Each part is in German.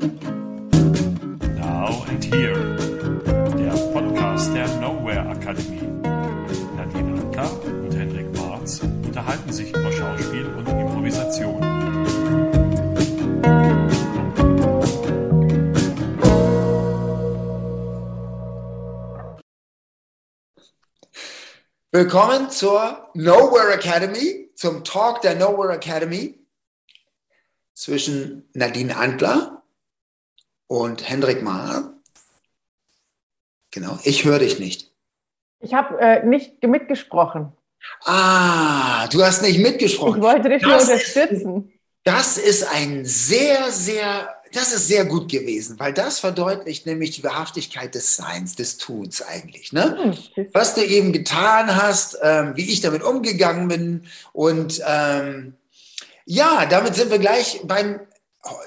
Now and Here, der Podcast der Nowhere Akademie. Nadine Anker und Hendrik Marz unterhalten sich über Schauspiel und Improvisation. Willkommen zur Nowhere Academy, zum Talk der Nowhere Academy zwischen Nadine Antler und Hendrik Mahr. Genau, ich höre dich nicht. Ich habe äh, nicht mitgesprochen. Ah, du hast nicht mitgesprochen. Ich wollte dich nur Das ist- unterstützen. Das ist ein sehr, sehr, das ist sehr gut gewesen, weil das verdeutlicht nämlich die Wahrhaftigkeit des Seins, des Tuns eigentlich. Ne? Hm, was du eben getan hast, ähm, wie ich damit umgegangen bin. Und ähm, ja, damit sind wir gleich beim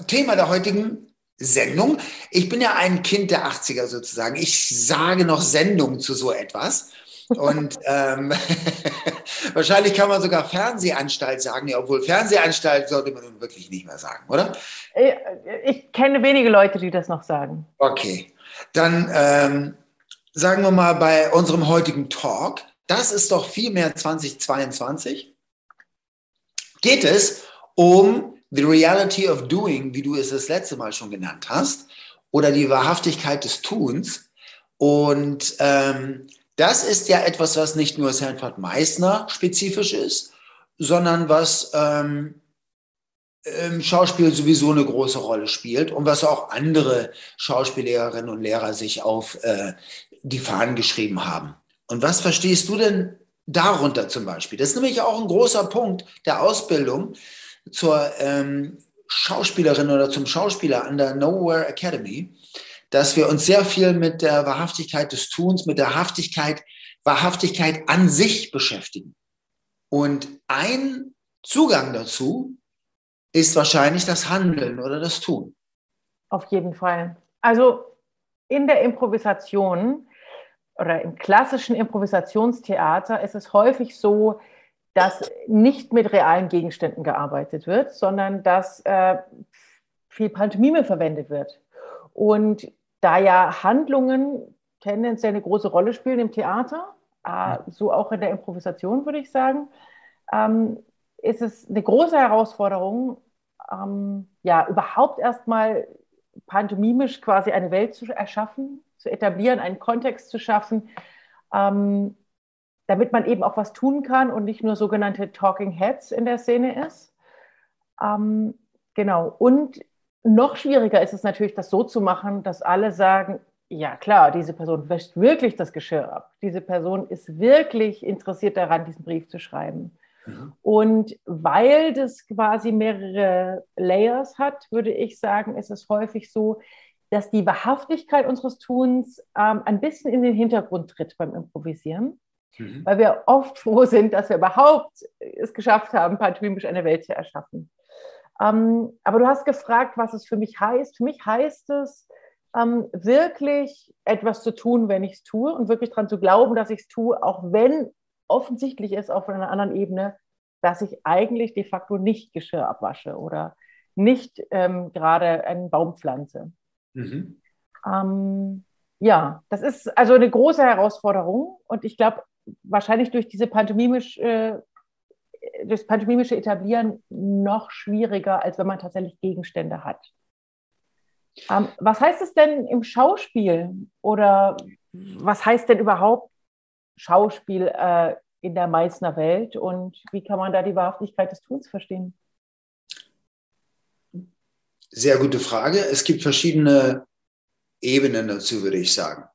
Thema der heutigen Sendung. Ich bin ja ein Kind der 80er sozusagen. Ich sage noch Sendung zu so etwas. Und ähm, wahrscheinlich kann man sogar Fernsehanstalt sagen, ja, obwohl Fernsehanstalt sollte man nun wirklich nicht mehr sagen, oder? Äh, Ich kenne wenige Leute, die das noch sagen. Okay, dann ähm, sagen wir mal bei unserem heutigen Talk, das ist doch viel mehr 2022, geht es um the reality of doing, wie du es das letzte Mal schon genannt hast, oder die Wahrhaftigkeit des Tuns. Und ähm, das ist ja etwas, was nicht nur Sanford Meissner spezifisch ist, sondern was ähm, im Schauspiel sowieso eine große Rolle spielt und was auch andere Schauspiellehrerinnen und Lehrer sich auf äh, die Fahnen geschrieben haben. Und was verstehst du denn darunter zum Beispiel? Das ist nämlich auch ein großer Punkt der Ausbildung zur ähm, Schauspielerin oder zum Schauspieler an der Nowhere Academy, dass wir uns sehr viel mit der Wahrhaftigkeit des Tuns, mit der Haftigkeit, Wahrhaftigkeit an sich beschäftigen. Und ein Zugang dazu ist wahrscheinlich das Handeln oder das Tun. Auf jeden Fall. Also in der Improvisation oder im klassischen Improvisationstheater ist es häufig so, dass nicht mit realen Gegenständen gearbeitet wird, sondern dass äh, viel Pantomime verwendet wird. Und da ja Handlungen tendenziell eine große Rolle spielen im Theater, äh, so auch in der Improvisation, würde ich sagen, ähm, ist es eine große Herausforderung, ähm, ja, überhaupt erstmal pantomimisch quasi eine Welt zu erschaffen, zu etablieren, einen Kontext zu schaffen, ähm, damit man eben auch was tun kann und nicht nur sogenannte Talking Heads in der Szene ist. Ähm, genau. Und noch schwieriger ist es natürlich, das so zu machen, dass alle sagen, ja klar, diese Person wäscht wirklich das Geschirr ab. Diese Person ist wirklich interessiert daran, diesen Brief zu schreiben. Und weil das quasi mehrere Layers hat, würde ich sagen, ist es häufig so, dass die Wahrhaftigkeit unseres Tuns ähm, ein bisschen in den Hintergrund tritt beim Improvisieren, Mhm. weil wir oft froh sind, dass wir überhaupt es geschafft haben, pantomimisch eine Welt zu erschaffen. Ähm, aber du hast gefragt, was es für mich heißt. Für mich heißt es, ähm, wirklich etwas zu tun, wenn ich es tue und wirklich daran zu glauben, dass ich es tue, auch wenn offensichtlich ist auf einer anderen Ebene, dass ich eigentlich de facto nicht Geschirr abwasche oder nicht ähm, gerade einen Baum pflanze. Mhm. Ähm, ja, das ist also eine große Herausforderung und ich glaube, wahrscheinlich durch diese pantomimisch, äh, pantomimische Etablieren noch schwieriger, als wenn man tatsächlich Gegenstände hat. Ähm, was heißt es denn im Schauspiel oder was heißt denn überhaupt Schauspiel äh, in der Meißner Welt und wie kann man da die Wahrhaftigkeit des Tuns verstehen? Sehr gute Frage. Es gibt verschiedene Ebenen dazu, würde ich sagen.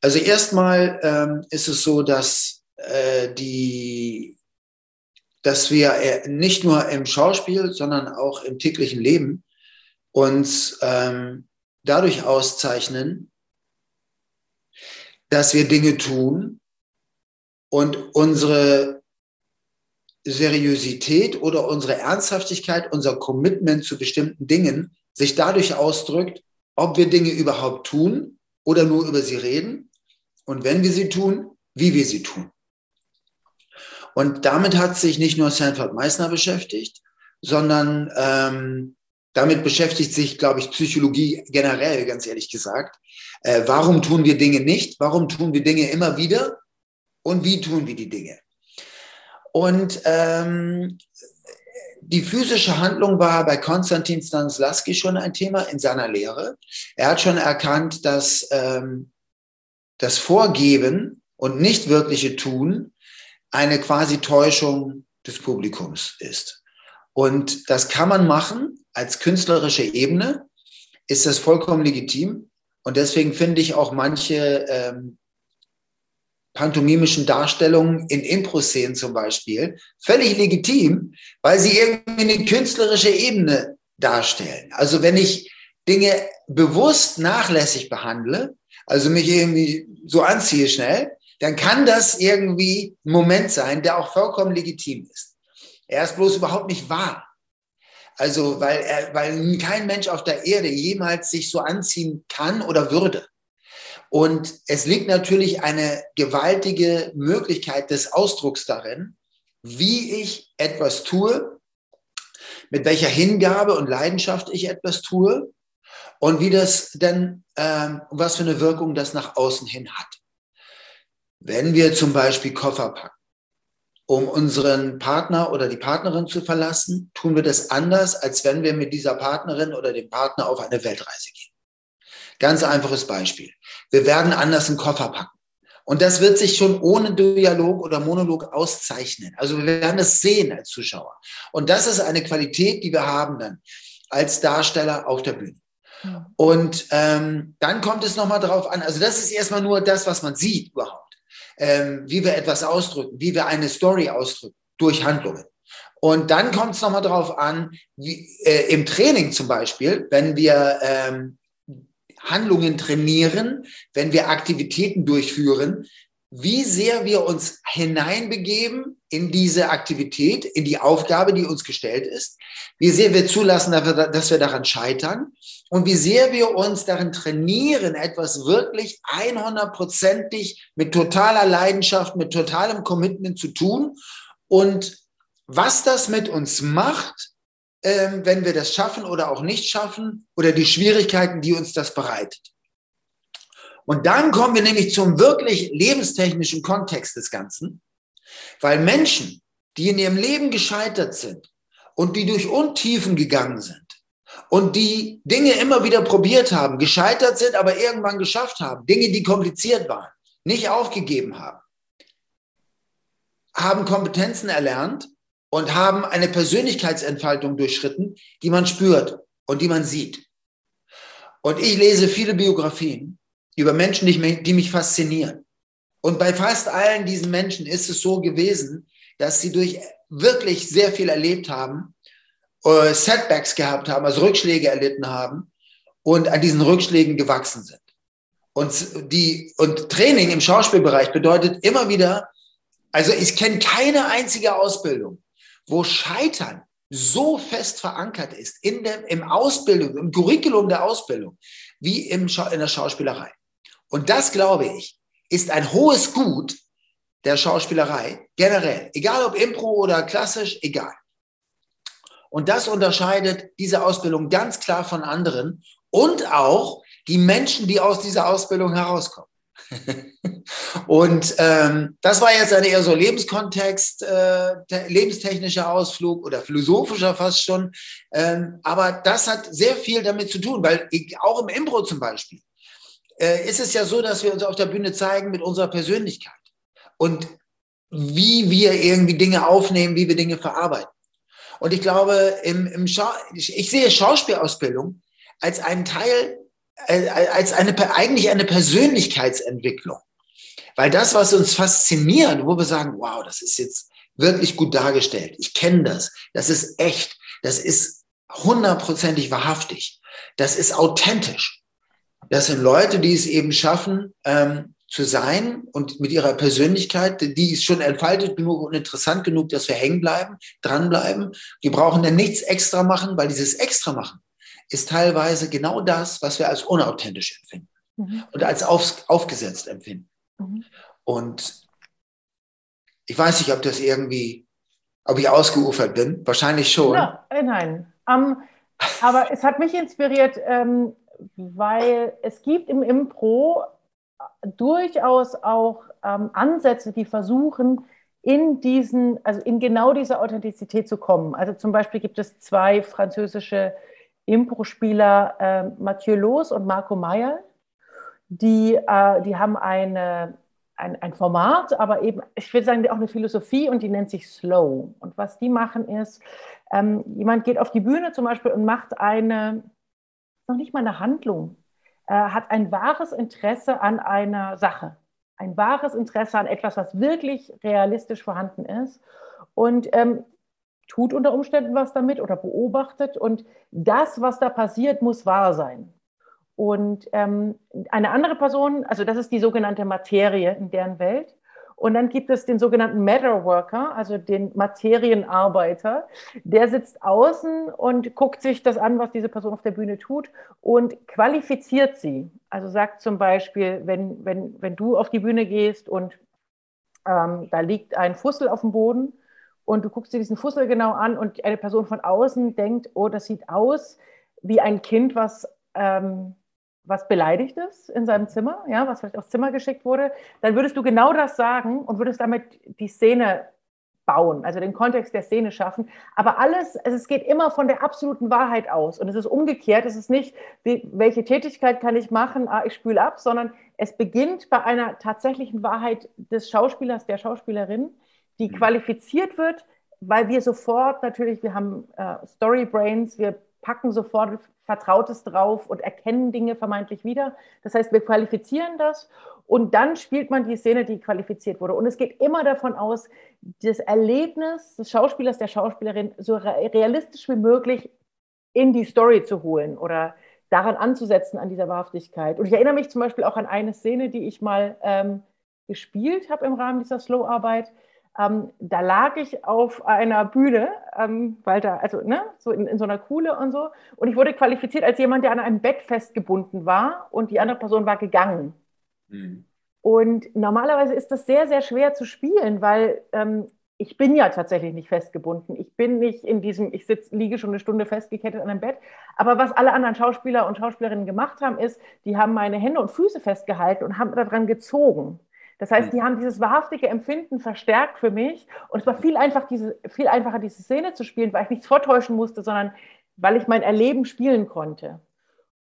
Also erstmal ähm, ist es so, dass äh, die, dass wir äh, nicht nur im Schauspiel, sondern auch im täglichen Leben uns ähm, dadurch auszeichnen, dass wir Dinge tun und unsere Seriosität oder unsere Ernsthaftigkeit, unser Commitment zu bestimmten Dingen sich dadurch ausdrückt, ob wir Dinge überhaupt tun oder nur über sie reden und wenn wir sie tun, wie wir sie tun. Und damit hat sich nicht nur Sanford Meissner beschäftigt, sondern ähm, damit beschäftigt sich, glaube ich, Psychologie generell, ganz ehrlich gesagt. Äh, warum tun wir Dinge nicht? Warum tun wir Dinge immer wieder? Und wie tun wir die Dinge? Und ähm, die physische Handlung war bei Konstantin Stanislavski schon ein Thema in seiner Lehre. Er hat schon erkannt, dass ähm, das Vorgeben und nicht wirkliche Tun eine quasi Täuschung des Publikums ist. Und das kann man machen als künstlerische Ebene, ist das vollkommen legitim. Und deswegen finde ich auch manche ähm, pantomimischen Darstellungen in Impro-Szenen zum Beispiel völlig legitim, weil sie irgendwie eine künstlerische Ebene darstellen. Also wenn ich Dinge bewusst nachlässig behandle, also mich irgendwie so anziehe schnell, dann kann das irgendwie ein Moment sein, der auch vollkommen legitim ist. Er ist bloß überhaupt nicht wahr. Also, weil, er, weil kein Mensch auf der Erde jemals sich so anziehen kann oder würde. Und es liegt natürlich eine gewaltige Möglichkeit des Ausdrucks darin, wie ich etwas tue, mit welcher Hingabe und Leidenschaft ich etwas tue und wie das denn, ähm, was für eine Wirkung das nach außen hin hat. Wenn wir zum Beispiel Koffer packen, um unseren Partner oder die Partnerin zu verlassen, tun wir das anders, als wenn wir mit dieser Partnerin oder dem Partner auf eine Weltreise gehen. Ganz einfaches Beispiel. Wir werden anders einen Koffer packen. Und das wird sich schon ohne Dialog oder Monolog auszeichnen. Also wir werden es sehen als Zuschauer. Und das ist eine Qualität, die wir haben dann als Darsteller auf der Bühne. Und ähm, dann kommt es nochmal darauf an, also das ist erstmal nur das, was man sieht überhaupt, ähm, wie wir etwas ausdrücken, wie wir eine Story ausdrücken durch Handlungen. Und dann kommt es nochmal darauf an, wie, äh, im Training zum Beispiel, wenn wir ähm, Handlungen trainieren, wenn wir Aktivitäten durchführen, wie sehr wir uns hineinbegeben in diese Aktivität, in die Aufgabe, die uns gestellt ist, wie sehr wir zulassen, dass wir daran scheitern und wie sehr wir uns darin trainieren, etwas wirklich 100%ig mit totaler Leidenschaft, mit totalem Commitment zu tun und was das mit uns macht, ähm, wenn wir das schaffen oder auch nicht schaffen oder die Schwierigkeiten, die uns das bereitet. Und dann kommen wir nämlich zum wirklich lebenstechnischen Kontext des Ganzen, weil Menschen, die in ihrem Leben gescheitert sind und die durch Untiefen gegangen sind und die Dinge immer wieder probiert haben, gescheitert sind, aber irgendwann geschafft haben, Dinge, die kompliziert waren, nicht aufgegeben haben, haben Kompetenzen erlernt und haben eine Persönlichkeitsentfaltung durchschritten, die man spürt und die man sieht. Und ich lese viele Biografien über Menschen, die mich, faszinieren. Und bei fast allen diesen Menschen ist es so gewesen, dass sie durch wirklich sehr viel erlebt haben, äh, Setbacks gehabt haben, also Rückschläge erlitten haben und an diesen Rückschlägen gewachsen sind. Und, die, und Training im Schauspielbereich bedeutet immer wieder, also ich kenne keine einzige Ausbildung, wo Scheitern so fest verankert ist in der im Ausbildung, im Curriculum der Ausbildung, wie im in der Schauspielerei. Und das, glaube ich, ist ein hohes Gut der Schauspielerei generell. Egal ob Impro oder klassisch, egal. Und das unterscheidet diese Ausbildung ganz klar von anderen und auch die Menschen, die aus dieser Ausbildung herauskommen. und ähm, das war jetzt ein eher so Lebenskontext, äh, lebenstechnischer Ausflug oder philosophischer fast schon. Ähm, aber das hat sehr viel damit zu tun, weil ich, auch im Impro zum Beispiel äh, ist es ja so, dass wir uns auf der Bühne zeigen mit unserer Persönlichkeit und wie wir irgendwie Dinge aufnehmen, wie wir Dinge verarbeiten. Und ich glaube, im, im Schau ich, ich sehe Schauspielausbildung als einen Teil äh, als eine, eigentlich eine Persönlichkeitsentwicklung. Weil das, was uns fasziniert, wo wir sagen, wow, das ist jetzt wirklich gut dargestellt, ich kenne das, das ist echt, das ist hundertprozentig wahrhaftig, das ist authentisch. Das sind Leute, die es eben schaffen, ähm, zu sein und mit ihrer Persönlichkeit, die ist schon entfaltet genug und interessant genug, dass wir hängen bleiben, dranbleiben. Die brauchen dann nichts extra machen, weil dieses extra machen ist teilweise genau das, was wir als unauthentisch empfinden mhm. und als auf, aufgesetzt empfinden. Mhm. Und ich weiß nicht, ob das irgendwie, ob ich ausgeufert bin. Wahrscheinlich schon. Ja, nein. Um, Aber es hat mich inspiriert, ähm, weil es gibt im Impro durchaus auch ähm, Ansätze, die versuchen, in diesen, also in genau diese Authentizität zu kommen. Also zum Beispiel gibt es zwei französische Impro-Spieler, äh, Mathieu Loos und Marco Meyer, die, äh, die haben eine, ein, ein Format, aber eben, ich würde sagen, auch eine Philosophie und die nennt sich Slow. Und was die machen ist, ähm, jemand geht auf die Bühne zum Beispiel und macht eine, noch nicht mal eine Handlung, äh, hat ein wahres Interesse an einer Sache ein wahres Interesse an etwas, was wirklich realistisch vorhanden ist und ähm, tut unter Umständen was damit oder beobachtet. Und das, was da passiert, muss wahr sein. Und ähm, eine andere Person, also das ist die sogenannte Materie in deren Welt, und dann gibt es den sogenannten Matter Worker, also den Materienarbeiter. Der sitzt außen und guckt sich das an, was diese Person auf der Bühne tut und qualifiziert sie. Also sagt zum Beispiel, wenn, wenn, wenn du auf die Bühne gehst und ähm, da liegt ein Fussel auf dem Boden und du guckst dir diesen Fussel genau an und eine Person von außen denkt, oh, das sieht aus wie ein Kind, was ähm, was beleidigt ist in seinem Zimmer, ja, was vielleicht aufs Zimmer geschickt wurde, dann würdest du genau das sagen und würdest damit die Szene bauen, also den Kontext der Szene schaffen. Aber alles, also es geht immer von der absoluten Wahrheit aus. Und es ist umgekehrt. Es ist nicht, wie, welche Tätigkeit kann ich machen, ah, ich spüle ab, sondern es beginnt bei einer tatsächlichen Wahrheit des Schauspielers, der Schauspielerin, die mhm. qualifiziert wird, weil wir sofort natürlich, wir haben äh, Story Brains, wir packen sofort Vertrautes drauf und erkennen Dinge vermeintlich wieder. Das heißt, wir qualifizieren das und dann spielt man die Szene, die qualifiziert wurde. Und es geht immer davon aus, das Erlebnis des Schauspielers, der Schauspielerin so realistisch wie möglich in die Story zu holen oder daran anzusetzen, an dieser Wahrhaftigkeit. Und ich erinnere mich zum Beispiel auch an eine Szene, die ich mal ähm, gespielt habe im Rahmen dieser Slow-Arbeit. Ähm, da lag ich auf einer Bühne, ähm, weil da, also ne, so in, in, so einer Kuhle und so. Und ich wurde qualifiziert als jemand, der an einem Bett festgebunden war und die andere Person war gegangen. Mhm. Und normalerweise ist das sehr, sehr schwer zu spielen, weil ähm, ich bin ja tatsächlich nicht festgebunden. Ich bin nicht in diesem, ich sitze, liege schon eine Stunde festgekettet an einem Bett. Aber was alle anderen Schauspieler und Schauspielerinnen gemacht haben, ist, die haben meine Hände und Füße festgehalten und haben daran gezogen. Das heißt, hm. die haben dieses wahrhaftige Empfinden verstärkt für mich. Und es war viel, einfach, diese, viel einfacher, diese Szene zu spielen, weil ich nichts vortäuschen musste, sondern weil ich mein Erleben spielen konnte.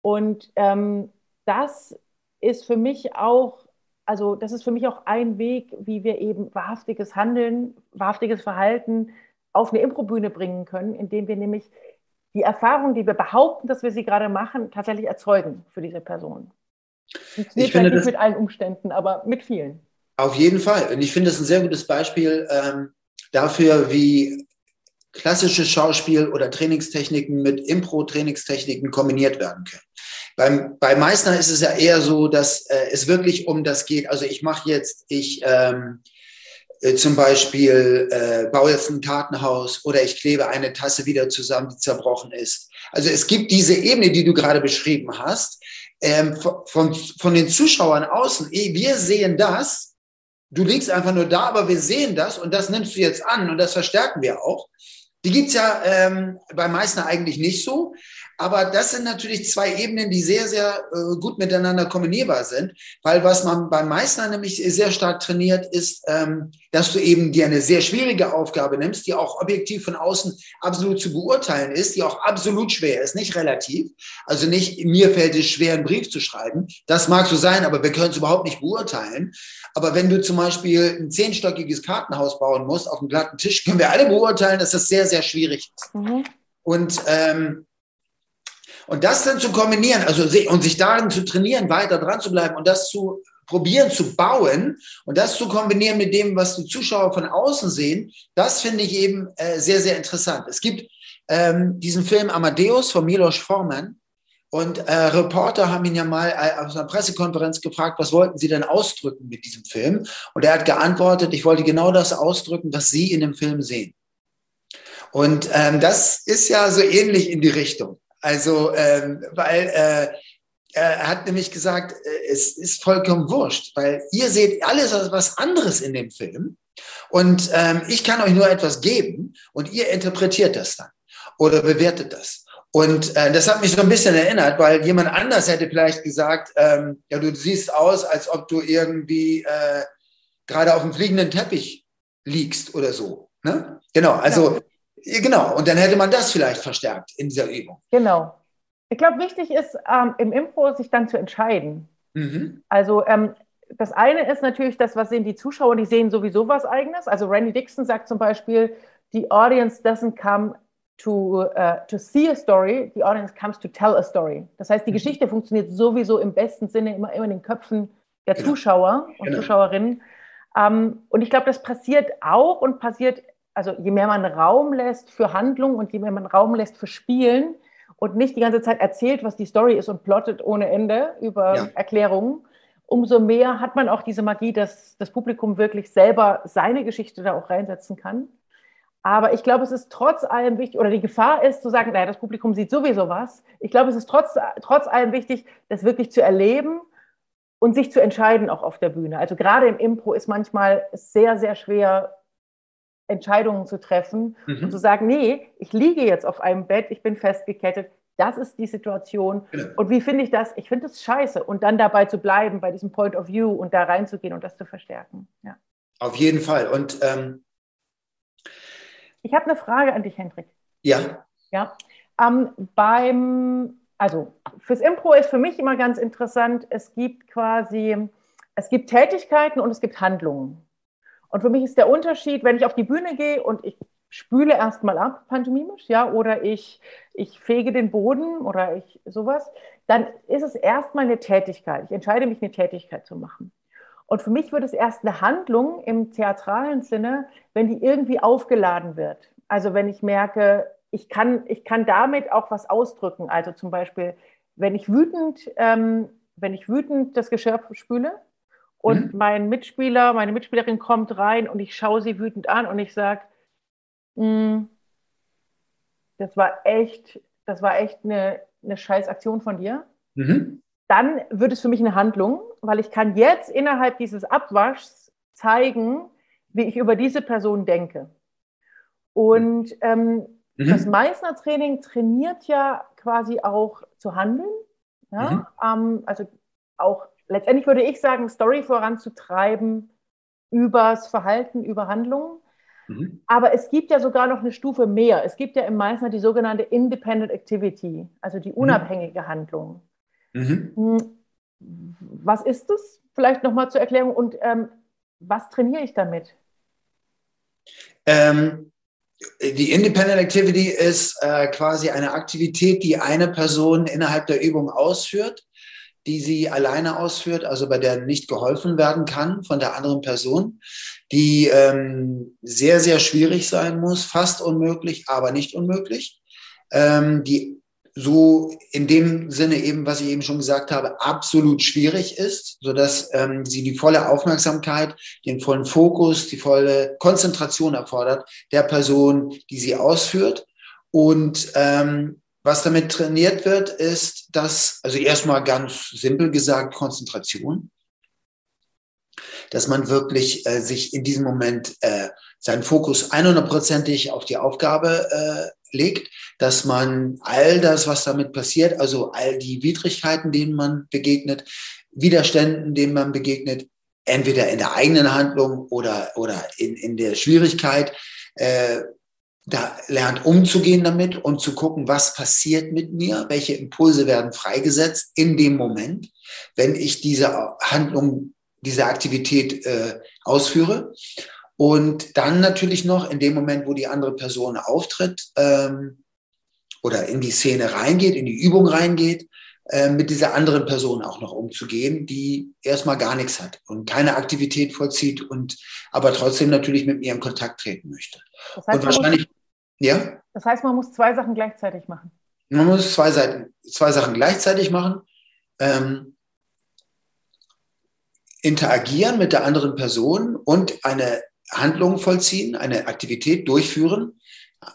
Und ähm, das ist für mich auch, also das ist für mich auch ein Weg, wie wir eben wahrhaftiges Handeln, wahrhaftiges Verhalten auf eine Improbühne bringen können, indem wir nämlich die Erfahrung, die wir behaupten, dass wir sie gerade machen, tatsächlich erzeugen für diese Person. Ich finde nicht mit allen Umständen, aber mit vielen. Auf jeden Fall. Und ich finde das ein sehr gutes Beispiel ähm, dafür, wie klassische Schauspiel- oder Trainingstechniken mit Impro-Trainingstechniken kombiniert werden können. Beim, bei Meißner ist es ja eher so, dass äh, es wirklich um das geht. Also ich mache jetzt, ich ähm, äh, zum Beispiel äh, baue jetzt ein Kartenhaus oder ich klebe eine Tasse wieder zusammen, die zerbrochen ist. Also es gibt diese Ebene, die du gerade beschrieben hast, ähm, von, von den Zuschauern außen. Wir sehen das Du liegst einfach nur da, aber wir sehen das und das nimmst du jetzt an und das verstärken wir auch. Die gibt's ja ähm, bei Meißner eigentlich nicht so. Aber das sind natürlich zwei Ebenen, die sehr, sehr äh, gut miteinander kombinierbar sind, weil was man beim Meißner nämlich sehr stark trainiert, ist, ähm, dass du eben dir eine sehr schwierige Aufgabe nimmst, die auch objektiv von außen absolut zu beurteilen ist, die auch absolut schwer ist, nicht relativ. Also nicht, mir fällt es schwer, einen Brief zu schreiben. Das mag so sein, aber wir können es überhaupt nicht beurteilen. Aber wenn du zum Beispiel ein zehnstöckiges Kartenhaus bauen musst auf einem glatten Tisch, können wir alle beurteilen, dass das sehr, sehr schwierig ist. Mhm. Und ähm, und das dann zu kombinieren, also und sich darin zu trainieren, weiter dran zu bleiben und das zu probieren zu bauen und das zu kombinieren mit dem, was die Zuschauer von außen sehen, das finde ich eben äh, sehr, sehr interessant. Es gibt ähm, diesen Film Amadeus von Milos Forman und äh, Reporter haben ihn ja mal äh, auf einer Pressekonferenz gefragt, was wollten Sie denn ausdrücken mit diesem Film? Und er hat geantwortet, ich wollte genau das ausdrücken, was Sie in dem Film sehen. Und ähm, das ist ja so ähnlich in die Richtung. Also, ähm, weil äh, er hat nämlich gesagt, äh, es ist vollkommen wurscht, weil ihr seht alles was anderes in dem Film und ähm, ich kann euch nur etwas geben und ihr interpretiert das dann oder bewertet das. Und äh, das hat mich so ein bisschen erinnert, weil jemand anders hätte vielleicht gesagt, ähm, ja, du siehst aus, als ob du irgendwie äh, gerade auf dem fliegenden Teppich liegst oder so. Ne? Genau, also ja. Genau. Und dann hätte man das vielleicht verstärkt in dieser Übung. Genau. Ich glaube, wichtig ist ähm, im Impro sich dann zu entscheiden. Mhm. Also ähm, das eine ist natürlich das, was sehen die Zuschauer, die sehen sowieso was Eigenes. Also Randy Dixon sagt zum Beispiel, the audience doesn't come to, uh, to see a story, the audience comes to tell a story. Das heißt, die mhm. Geschichte funktioniert sowieso im besten Sinne immer, immer in den Köpfen der genau. Zuschauer und genau. Zuschauerinnen. Ähm, und ich glaube, das passiert auch und passiert, also je mehr man Raum lässt für Handlung und je mehr man Raum lässt für Spielen und nicht die ganze Zeit erzählt, was die Story ist und plottet ohne Ende über ja. Erklärungen, umso mehr hat man auch diese Magie, dass das Publikum wirklich selber seine Geschichte da auch reinsetzen kann. Aber ich glaube, es ist trotz allem wichtig, oder die Gefahr ist zu sagen, naja, das Publikum sieht sowieso was. Ich glaube, es ist trotz, trotz allem wichtig, das wirklich zu erleben und sich zu entscheiden auch auf der Bühne. Also gerade im Impro ist manchmal sehr, sehr schwer, Entscheidungen zu treffen mhm. und zu sagen, nee, ich liege jetzt auf einem Bett, ich bin festgekettet, das ist die Situation. Genau. Und wie finde ich das? Ich finde es scheiße. Und dann dabei zu bleiben, bei diesem Point of View und da reinzugehen und das zu verstärken. Ja. Auf jeden Fall. Und ähm ich habe eine Frage an dich, Hendrik. Ja. Ja. Ähm, beim, also fürs Impro ist für mich immer ganz interessant, es gibt quasi, es gibt Tätigkeiten und es gibt Handlungen. Und für mich ist der Unterschied, wenn ich auf die Bühne gehe und ich spüle erstmal ab, pantomimisch, ja, oder ich, ich fege den Boden oder ich sowas, dann ist es erstmal eine Tätigkeit. Ich entscheide mich, eine Tätigkeit zu machen. Und für mich wird es erst eine Handlung im theatralen Sinne, wenn die irgendwie aufgeladen wird. Also wenn ich merke, ich kann, ich kann damit auch was ausdrücken. Also zum Beispiel, wenn ich wütend, ähm, wenn ich wütend das Geschirr spüle und mhm. mein Mitspieler, meine Mitspielerin kommt rein und ich schaue sie wütend an und ich sage, hm, das war echt, das war echt eine, eine scheiß Aktion von dir. Mhm. Dann wird es für mich eine Handlung, weil ich kann jetzt innerhalb dieses Abwaschs zeigen, wie ich über diese Person denke. Und ähm, mhm. das Meißner Training trainiert ja quasi auch zu handeln. Ja? Mhm. Ähm, also auch letztendlich würde ich sagen, Story voranzutreiben übers Verhalten, über Handlungen. Mhm. Aber es gibt ja sogar noch eine Stufe mehr. Es gibt ja im Meißner die sogenannte Independent Activity, also die mhm. unabhängige mhm. Handlung. Mhm. Was ist das? Vielleicht nochmal zur Erklärung. Und ähm, was trainiere ich damit? Ähm, die Independent Activity ist äh, quasi eine Aktivität, die eine Person innerhalb der Übung ausführt die sie alleine ausführt, also bei der nicht geholfen werden kann von der anderen Person, die ähm, sehr, sehr schwierig sein muss, fast unmöglich, aber nicht unmöglich, ähm, die so in dem Sinne eben, was ich eben schon gesagt habe, absolut schwierig ist, so dass ähm, sie die volle Aufmerksamkeit, den vollen Fokus, die volle Konzentration erfordert der Person, die sie ausführt. Und ähm, was damit trainiert wird, ist dass, also erstmal ganz simpel gesagt, Konzentration. Dass man wirklich äh, sich in diesem Moment äh, seinen Fokus 100%ig auf die Aufgabe äh, legt, dass man all das, was damit passiert, also all die Widrigkeiten, denen man begegnet, Widerständen, denen man begegnet, entweder in der eigenen Handlung oder, oder in, in der Schwierigkeit, äh, da lernt umzugehen damit und zu gucken, was passiert mit mir, welche Impulse werden freigesetzt in dem Moment, wenn ich diese Handlung, diese Aktivität äh, ausführe. Und dann natürlich noch in dem Moment, wo die andere Person auftritt ähm, oder in die Szene reingeht, in die Übung reingeht, äh, mit dieser anderen Person auch noch umzugehen, die erstmal gar nichts hat und keine Aktivität vollzieht und aber trotzdem natürlich mit mir in Kontakt treten möchte. Das heißt, und wahrscheinlich ja. Das heißt, man muss zwei Sachen gleichzeitig machen. Man muss zwei, Seiten, zwei Sachen gleichzeitig machen. Ähm, interagieren mit der anderen Person und eine Handlung vollziehen, eine Aktivität durchführen,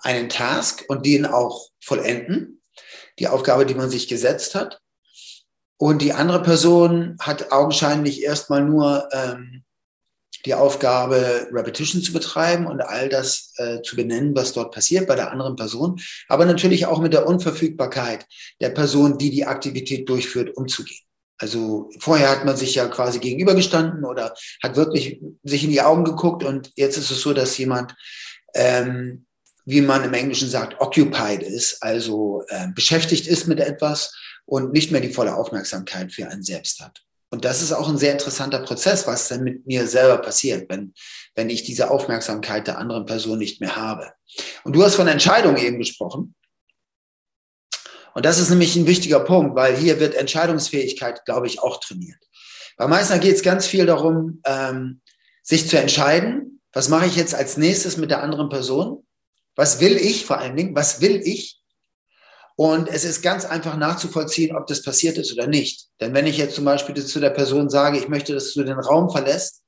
einen Task und den auch vollenden, die Aufgabe, die man sich gesetzt hat. Und die andere Person hat augenscheinlich erstmal nur ähm, die Aufgabe, Repetition zu betreiben und all das äh, zu benennen, was dort passiert bei der anderen Person, aber natürlich auch mit der Unverfügbarkeit der Person, die die Aktivität durchführt, umzugehen. Also vorher hat man sich ja quasi gegenübergestanden oder hat wirklich sich in die Augen geguckt und jetzt ist es so, dass jemand, ähm, wie man im Englischen sagt, occupied ist, also äh, beschäftigt ist mit etwas und nicht mehr die volle Aufmerksamkeit für einen selbst hat. Und das ist auch ein sehr interessanter Prozess, was dann mit mir selber passiert, wenn, wenn ich diese Aufmerksamkeit der anderen Person nicht mehr habe. Und du hast von Entscheidungen eben gesprochen. Und das ist nämlich ein wichtiger Punkt, weil hier wird Entscheidungsfähigkeit, glaube ich, auch trainiert. Bei Meißner geht es ganz viel darum, ähm, sich zu entscheiden, was mache ich jetzt als nächstes mit der anderen Person? Was will ich vor allen Dingen? Was will ich? Und es ist ganz einfach nachzuvollziehen, ob das passiert ist oder nicht. Denn wenn ich jetzt zum Beispiel zu der Person sage, ich möchte, dass du den Raum verlässt,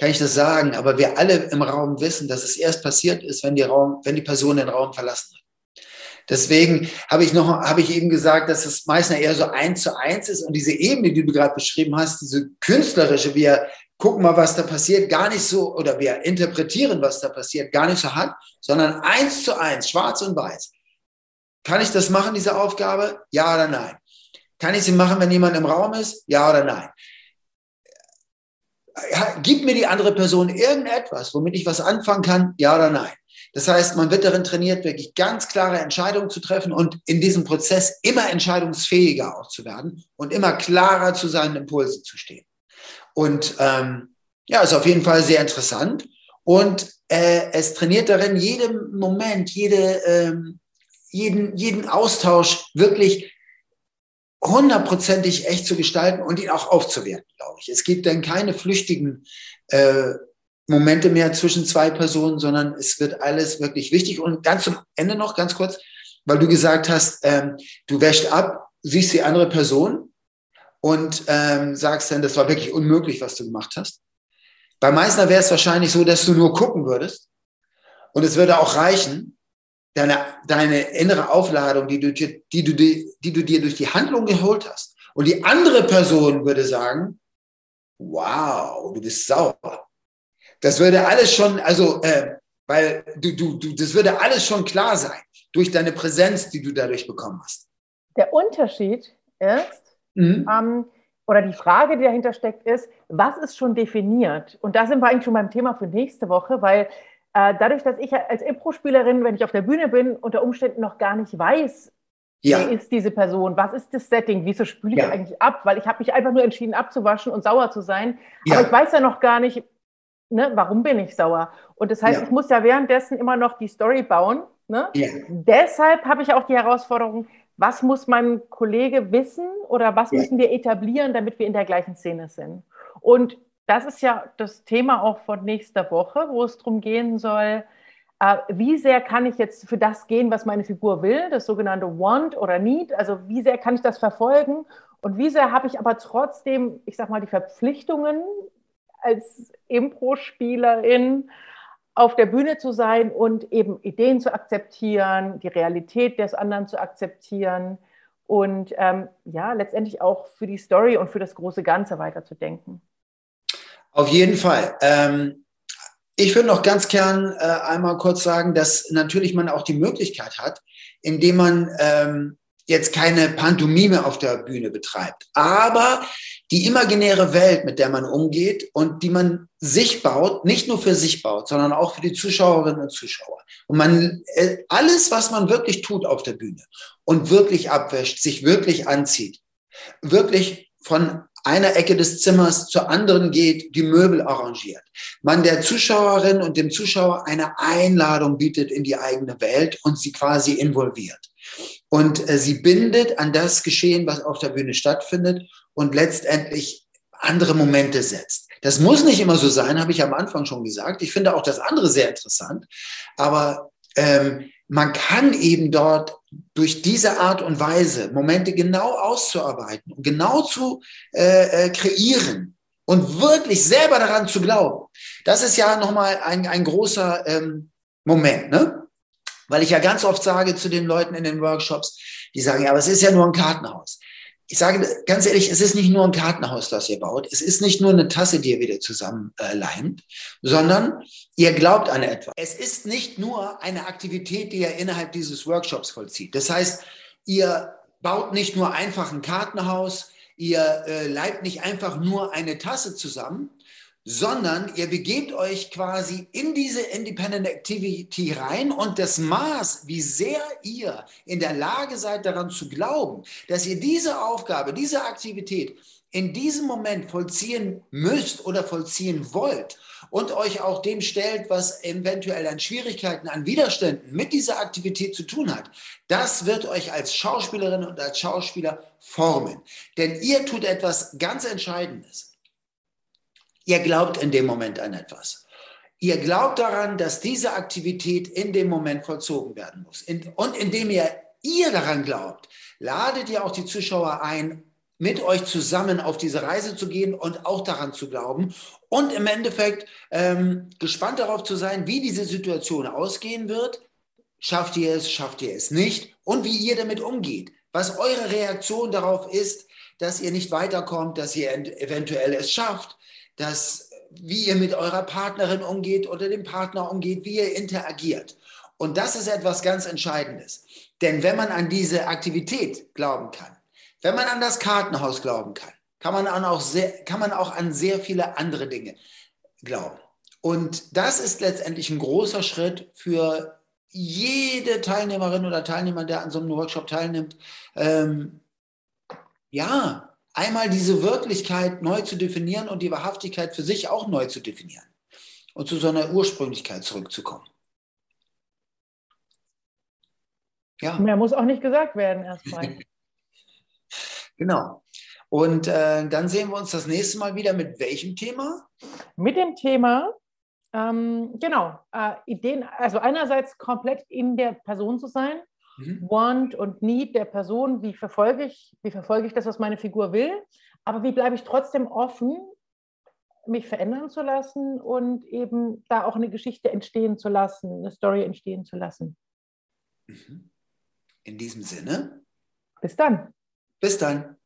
kann ich das sagen. Aber wir alle im Raum wissen, dass es erst passiert ist, wenn die, Raum, wenn die Person den Raum verlassen hat. Deswegen habe ich noch, habe ich eben gesagt, dass es meistens eher so eins zu eins ist und diese Ebene, die du gerade beschrieben hast, diese künstlerische, wir gucken mal, was da passiert, gar nicht so, oder wir interpretieren, was da passiert, gar nicht so hat, sondern eins zu eins, schwarz und weiß. Kann ich das machen, diese Aufgabe? Ja oder nein? Kann ich sie machen, wenn jemand im Raum ist? Ja oder nein? Gibt mir die andere Person irgendetwas, womit ich was anfangen kann? Ja oder nein? Das heißt, man wird darin trainiert, wirklich ganz klare Entscheidungen zu treffen und in diesem Prozess immer entscheidungsfähiger auch zu werden und immer klarer zu seinen Impulsen zu stehen. Und ähm, ja, ist auf jeden Fall sehr interessant. Und äh, es trainiert darin, jeden Moment, jede, ähm, jeden, jeden Austausch wirklich hundertprozentig echt zu gestalten und ihn auch aufzuwerten, glaube ich. Es gibt dann keine flüchtigen äh, Momente mehr zwischen zwei Personen, sondern es wird alles wirklich wichtig. Und ganz zum Ende noch, ganz kurz, weil du gesagt hast, ähm, du wäschst ab, siehst die andere Person und ähm, sagst dann, das war wirklich unmöglich, was du gemacht hast. Bei Meissner wäre es wahrscheinlich so, dass du nur gucken würdest und es würde auch reichen, deine, deine innere Aufladung, die du, die, du, die du dir durch die Handlung geholt hast. Und die andere Person würde sagen, wow, du bist sauer. Das würde alles schon, also, äh, weil du, du, du, das würde alles schon klar sein durch deine Präsenz, die du dadurch bekommen hast. Der Unterschied ist, mhm. ähm, oder die Frage, die dahinter steckt, ist, was ist schon definiert? Und da sind wir eigentlich schon beim Thema für nächste Woche, weil äh, dadurch, dass ich als Impro-Spielerin, wenn ich auf der Bühne bin, unter Umständen noch gar nicht weiß, ja. Wie ist diese Person? Was ist das Setting? Wieso spüle ich ja. eigentlich ab? Weil ich habe mich einfach nur entschieden, abzuwaschen und sauer zu sein. Ja. Aber ich weiß ja noch gar nicht, ne, warum bin ich sauer? Und das heißt, ich muss ja währenddessen immer noch die Story bauen. Ne? Deshalb habe ich auch die Herausforderung, was muss mein Kollege wissen oder was müssen wir etablieren, damit wir in der gleichen Szene sind? Und das ist ja das Thema auch von nächster Woche, wo es darum gehen soll, äh, wie sehr kann ich jetzt für das gehen, was meine Figur will, das sogenannte Want oder Need, also wie sehr kann ich das verfolgen? Und wie sehr habe ich aber trotzdem, ich sag mal, die Verpflichtungen als Impro-Spielerin auf der Bühne zu sein und eben Ideen zu akzeptieren, die Realität des anderen zu akzeptieren und ähm, ja, letztendlich auch für die Story und für das große Ganze weiterzudenken. Auf jeden Fall. Ähm, ich würde noch ganz gern äh, einmal kurz sagen, dass natürlich man auch die Möglichkeit hat, indem man ähm, jetzt keine Pantomime auf der Bühne betreibt, aber die imaginäre Welt, mit der man umgeht und die man sich baut, nicht nur für sich baut, sondern auch für die Zuschauerinnen und Zuschauer. Und man, äh, alles, was man wirklich tut auf der Bühne und wirklich abwäscht, sich wirklich anzieht, wirklich von einer Ecke des Zimmers zur anderen geht, die Möbel arrangiert. Man der Zuschauerin und dem Zuschauer eine Einladung bietet in die eigene Welt und sie quasi involviert. Und äh, sie bindet an das Geschehen, was auf der Bühne stattfindet und letztendlich andere Momente setzt. Das muss nicht immer so sein, habe ich am Anfang schon gesagt. Ich finde auch das andere sehr interessant. Aber ähm, man kann eben dort durch diese Art und Weise Momente genau auszuarbeiten und genau zu äh, äh, kreieren und wirklich selber daran zu glauben. Das ist ja nochmal ein, ein großer ähm, Moment, ne? Weil ich ja ganz oft sage zu den Leuten in den Workshops, die sagen, ja, aber es ist ja nur ein Kartenhaus. Ich sage ganz ehrlich, es ist nicht nur ein Kartenhaus, das ihr baut. Es ist nicht nur eine Tasse, die ihr wieder zusammenleimt, äh, sondern ihr glaubt an etwas. Es ist nicht nur eine Aktivität, die ihr innerhalb dieses Workshops vollzieht. Das heißt, ihr baut nicht nur einfach ein Kartenhaus, ihr äh, leibt nicht einfach nur eine Tasse zusammen, sondern ihr begebt euch quasi in diese Independent Activity rein und das Maß, wie sehr ihr in der Lage seid daran zu glauben, dass ihr diese Aufgabe, diese Aktivität in diesem Moment vollziehen müsst oder vollziehen wollt und euch auch dem stellt, was eventuell an Schwierigkeiten, an Widerständen mit dieser Aktivität zu tun hat, das wird euch als Schauspielerin und als Schauspieler formen. Denn ihr tut etwas ganz Entscheidendes. Ihr glaubt in dem Moment an etwas. Ihr glaubt daran, dass diese Aktivität in dem Moment vollzogen werden muss. Und indem ihr, ihr daran glaubt, ladet ihr auch die Zuschauer ein, mit euch zusammen auf diese Reise zu gehen und auch daran zu glauben und im Endeffekt ähm, gespannt darauf zu sein, wie diese Situation ausgehen wird. Schafft ihr es, schafft ihr es nicht und wie ihr damit umgeht. Was eure Reaktion darauf ist, dass ihr nicht weiterkommt, dass ihr eventuell es schafft, dass, wie ihr mit eurer Partnerin umgeht oder dem Partner umgeht, wie ihr interagiert. Und das ist etwas ganz Entscheidendes. Denn wenn man an diese Aktivität glauben kann, wenn man an das Kartenhaus glauben kann, kann man, auch sehr, kann man auch an sehr viele andere Dinge glauben. Und das ist letztendlich ein großer Schritt für jede Teilnehmerin oder Teilnehmer, der an so einem Workshop teilnimmt. Ähm, ja, einmal diese Wirklichkeit neu zu definieren und die Wahrhaftigkeit für sich auch neu zu definieren und zu so einer Ursprünglichkeit zurückzukommen. Ja. Mehr muss auch nicht gesagt werden erstmal. genau. Und äh, dann sehen wir uns das nächste Mal wieder mit welchem Thema? Mit dem Thema, ähm, genau, äh, Ideen, also einerseits komplett in der Person zu sein, mhm. Want und Need der Person, wie verfolge ich, wie verfolge ich das, was meine Figur will, aber wie bleibe ich trotzdem offen, mich verändern zu lassen und eben da auch eine Geschichte entstehen zu lassen, eine Story entstehen zu lassen. Mhm. In diesem Sinne. Bis dann. Bis dann.